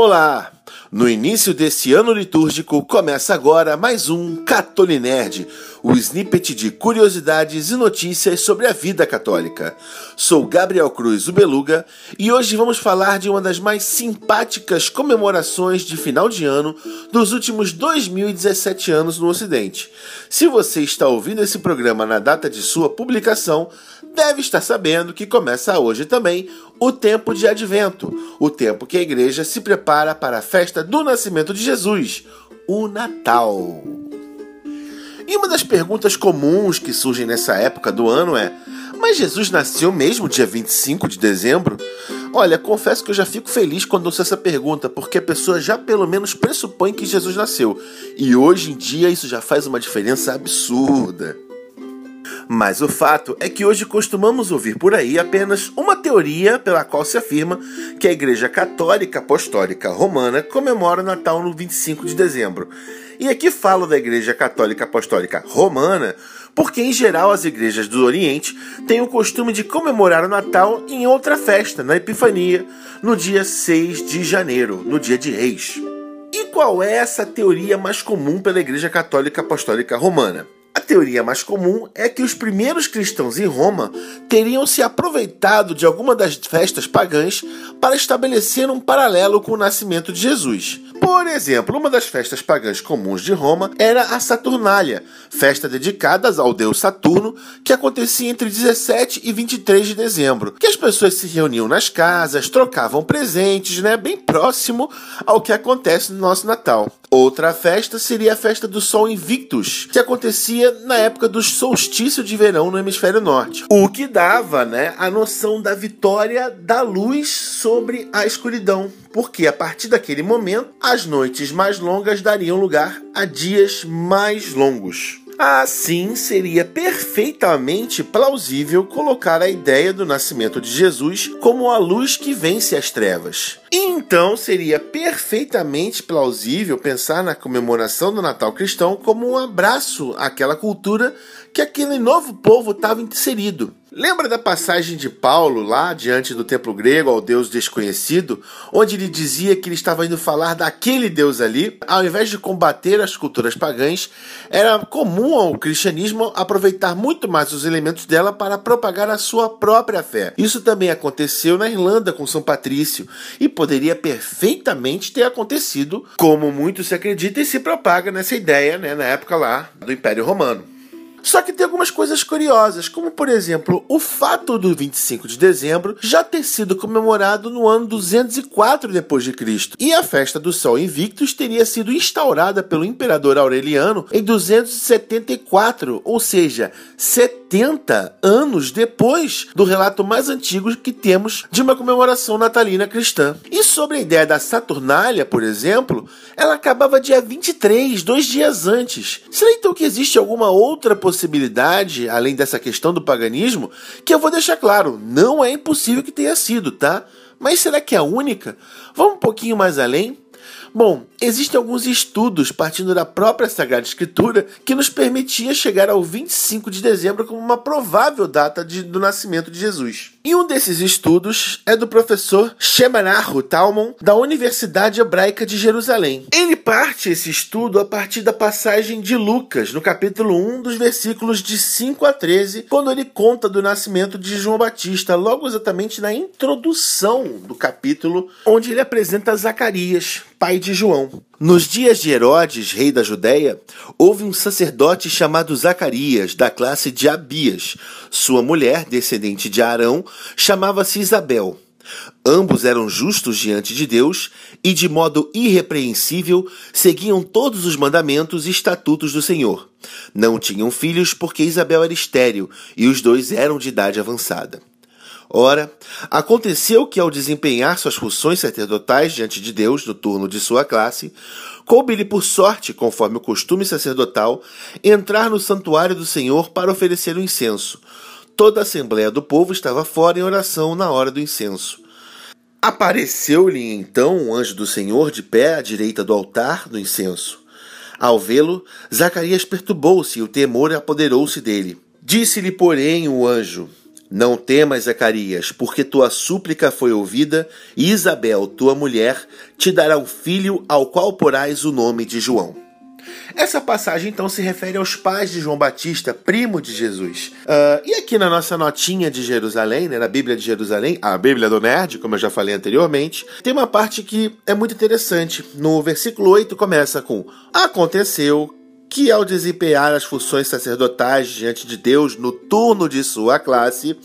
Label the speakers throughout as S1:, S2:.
S1: Olá! No início desse ano litúrgico começa agora mais um Catolinerd, o snippet de curiosidades e notícias sobre a vida católica. Sou Gabriel Cruz, o Beluga, e hoje vamos falar de uma das mais simpáticas comemorações de final de ano dos últimos 2017 anos no Ocidente. Se você está ouvindo esse programa na data de sua publicação, deve estar sabendo que começa hoje também o tempo de advento, o tempo que a igreja se prepara para a festa do nascimento de Jesus, o Natal. E uma das perguntas comuns que surgem nessa época do ano é: mas Jesus nasceu mesmo dia 25 de dezembro? Olha, confesso que eu já fico feliz quando ouço essa pergunta, porque a pessoa já pelo menos pressupõe que Jesus nasceu. E hoje em dia isso já faz uma diferença absurda. Mas o fato é que hoje costumamos ouvir por aí apenas uma teoria pela qual se afirma que a Igreja Católica Apostólica Romana comemora o Natal no 25 de dezembro. E aqui falo da Igreja Católica Apostólica Romana porque, em geral, as igrejas do Oriente têm o costume de comemorar o Natal em outra festa, na Epifania, no dia 6 de janeiro, no dia de Reis. E qual é essa teoria mais comum pela Igreja Católica Apostólica Romana? A teoria mais comum é que os primeiros cristãos em Roma teriam se aproveitado de alguma das festas pagãs para estabelecer um paralelo com o nascimento de Jesus. Por exemplo, uma das festas pagãs comuns de Roma era a Saturnália, festa dedicada ao deus Saturno, que acontecia entre 17 e 23 de dezembro, que as pessoas se reuniam nas casas, trocavam presentes, né, bem próximo ao que acontece no nosso Natal. Outra festa seria a festa do Sol Invictus, que acontecia na época do solstício de verão no hemisfério norte, o que dava, né, a noção da vitória da luz sobre a escuridão, porque a partir daquele momento as noites mais longas dariam lugar a dias mais longos. Assim, seria perfeitamente plausível colocar a ideia do nascimento de Jesus como a luz que vence as trevas. Então, seria perfeitamente plausível pensar na comemoração do Natal cristão como um abraço àquela cultura que aquele novo povo estava inserido. Lembra da passagem de Paulo lá diante do templo grego ao Deus desconhecido, onde ele dizia que ele estava indo falar daquele Deus ali, ao invés de combater as culturas pagãs, era comum ao cristianismo aproveitar muito mais os elementos dela para propagar a sua própria fé. Isso também aconteceu na Irlanda com São Patrício e poderia perfeitamente ter acontecido, como muito se acredita e se propaga nessa ideia, né, na época lá do Império Romano. Só que tem algumas coisas curiosas, como por exemplo, o fato do 25 de dezembro já ter sido comemorado no ano 204 depois de Cristo, e a festa do Sol Invictus teria sido instaurada pelo imperador Aureliano em 274, ou seja, 70 anos depois do relato mais antigo que temos de uma comemoração natalina cristã. E sobre a ideia da Saturnália, por exemplo, ela acabava dia 23, dois dias antes. Será então que existe alguma outra possibilidade, além dessa questão do paganismo, que eu vou deixar claro, não é impossível que tenha sido, tá? Mas será que é a única? Vamos um pouquinho mais além? Bom, existem alguns estudos partindo da própria Sagrada Escritura que nos permitia chegar ao 25 de dezembro como uma provável data de, do nascimento de Jesus. E um desses estudos é do professor Shemanahu Talmon, da Universidade Hebraica de Jerusalém. Ele parte esse estudo a partir da passagem de Lucas, no capítulo 1, dos versículos de 5 a 13, quando ele conta do nascimento de João Batista, logo exatamente na introdução do capítulo, onde ele apresenta Zacarias, pai de João. Nos dias de Herodes, rei da Judéia, houve um sacerdote chamado Zacarias, da classe de Abias. Sua mulher, descendente de Arão, chamava-se Isabel. Ambos eram justos diante de Deus e, de modo irrepreensível, seguiam todos os mandamentos e estatutos do Senhor. Não tinham filhos porque Isabel era estéril e os dois eram de idade avançada. Ora, aconteceu que, ao desempenhar suas funções sacerdotais diante de Deus no turno de sua classe, coube-lhe por sorte, conforme o costume sacerdotal, entrar no santuário do Senhor para oferecer o incenso. Toda a assembléia do povo estava fora em oração na hora do incenso. Apareceu-lhe então um anjo do Senhor de pé à direita do altar do incenso. Ao vê-lo, Zacarias perturbou-se e o temor apoderou-se dele. Disse-lhe, porém, o anjo: Não temas, Zacarias, porque tua súplica foi ouvida, e Isabel, tua mulher, te dará um filho ao qual porás o nome de João. Essa passagem então se refere aos pais de João Batista, primo de Jesus. Uh, e aqui na nossa notinha de Jerusalém, né, na Bíblia de Jerusalém, a Bíblia do Nerd, como eu já falei anteriormente, tem uma parte que é muito interessante. No versículo 8 começa com: Aconteceu que ao desempenhar as funções sacerdotais diante de Deus no turno de sua classe,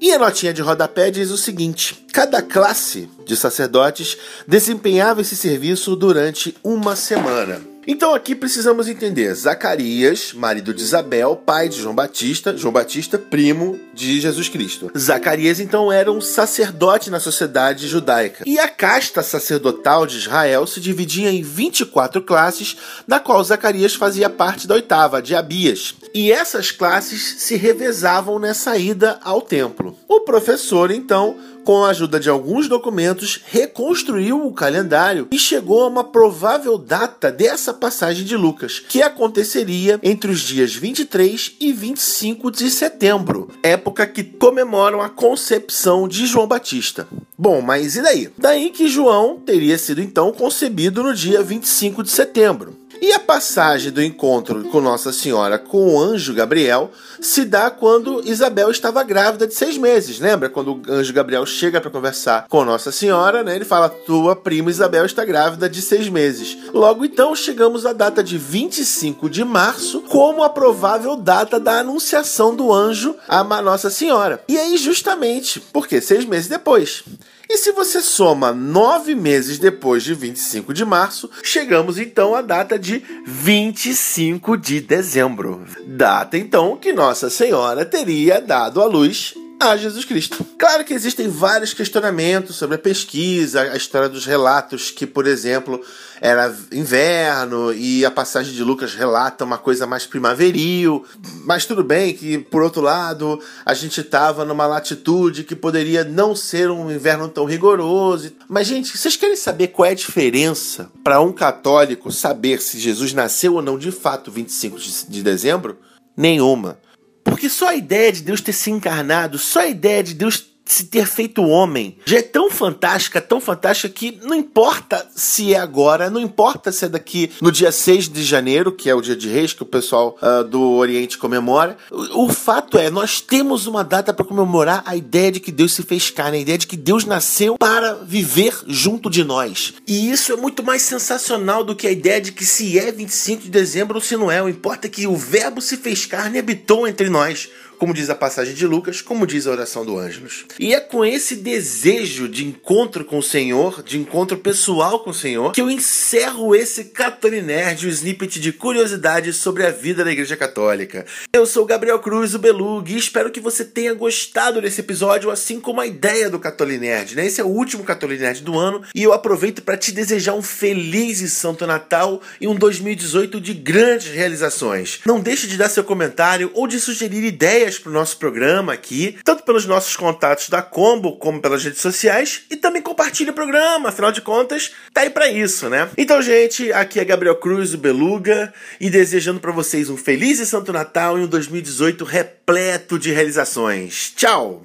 S1: e a notinha de rodapé diz o seguinte: cada classe de sacerdotes desempenhava esse serviço durante uma semana. Então aqui precisamos entender Zacarias, marido de Isabel, pai de João Batista, João Batista, primo de Jesus Cristo. Zacarias então era um sacerdote na sociedade judaica. E a casta sacerdotal de Israel se dividia em 24 classes, da qual Zacarias fazia parte da oitava, de Abias. E essas classes se revezavam nessa ida ao templo. O professor então com a ajuda de alguns documentos, reconstruiu o calendário e chegou a uma provável data dessa passagem de Lucas, que aconteceria entre os dias 23 e 25 de setembro, época que comemoram a concepção de João Batista. Bom, mas e daí? Daí que João teria sido então concebido no dia 25 de setembro. E a passagem do encontro com Nossa Senhora com o anjo Gabriel se dá quando Isabel estava grávida de seis meses. Lembra? Quando o anjo Gabriel chega para conversar com Nossa Senhora, né? Ele fala: Tua prima Isabel está grávida de seis meses. Logo então chegamos à data de 25 de março como a provável data da anunciação do anjo a Nossa Senhora. E aí, justamente, porque seis meses depois. E se você soma nove meses depois de 25 de março, chegamos então à data de 25 de dezembro. Data então que Nossa Senhora teria dado à luz a Jesus Cristo. Claro que existem vários questionamentos sobre a pesquisa, a história dos relatos que, por exemplo, era inverno e a passagem de Lucas relata uma coisa mais primaveril, mas tudo bem que, por outro lado, a gente estava numa latitude que poderia não ser um inverno tão rigoroso. Mas, gente, vocês querem saber qual é a diferença para um católico saber se Jesus nasceu ou não de fato 25 de dezembro? Nenhuma. Porque só a ideia de Deus ter se encarnado, só a ideia de Deus se ter feito homem já é tão fantástica, tão fantástica que não importa se é agora, não importa se é daqui no dia 6 de janeiro, que é o dia de reis, que o pessoal uh, do Oriente comemora. O, o, fato é, nós temos uma data para comemorar a ideia de que Deus se fez carne, a ideia de que Deus nasceu para viver junto de nós. E isso é muito mais sensacional do que a ideia de que se é 25 de dezembro ou se não é. O importa é que o Verbo se fez carne e habitou entre nós como diz a passagem de Lucas, como diz a oração do Ângelos. E é com esse desejo de encontro com o Senhor, de encontro pessoal com o Senhor, que eu encerro esse Catolinerd, o snippet de curiosidades sobre a vida da Igreja Católica. Eu sou Gabriel Cruz, o Belug, e espero que você tenha gostado desse episódio, assim como a ideia do Catolinerd, né? Esse é o último Catolinerd do ano, e eu aproveito para te desejar um feliz e santo Natal e um 2018 de grandes realizações. Não deixe de dar seu comentário ou de sugerir ideias ideias para o nosso programa aqui, tanto pelos nossos contatos da Combo como pelas redes sociais, e também compartilhe o programa, afinal de contas, tá aí para isso, né? Então, gente, aqui é Gabriel Cruz, o Beluga, e desejando para vocês um feliz e santo Natal e um 2018 repleto de realizações. Tchau!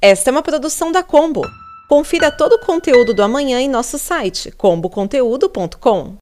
S2: Esta é uma produção da Combo. Confira todo o conteúdo do amanhã em nosso site comboconteúdo.com.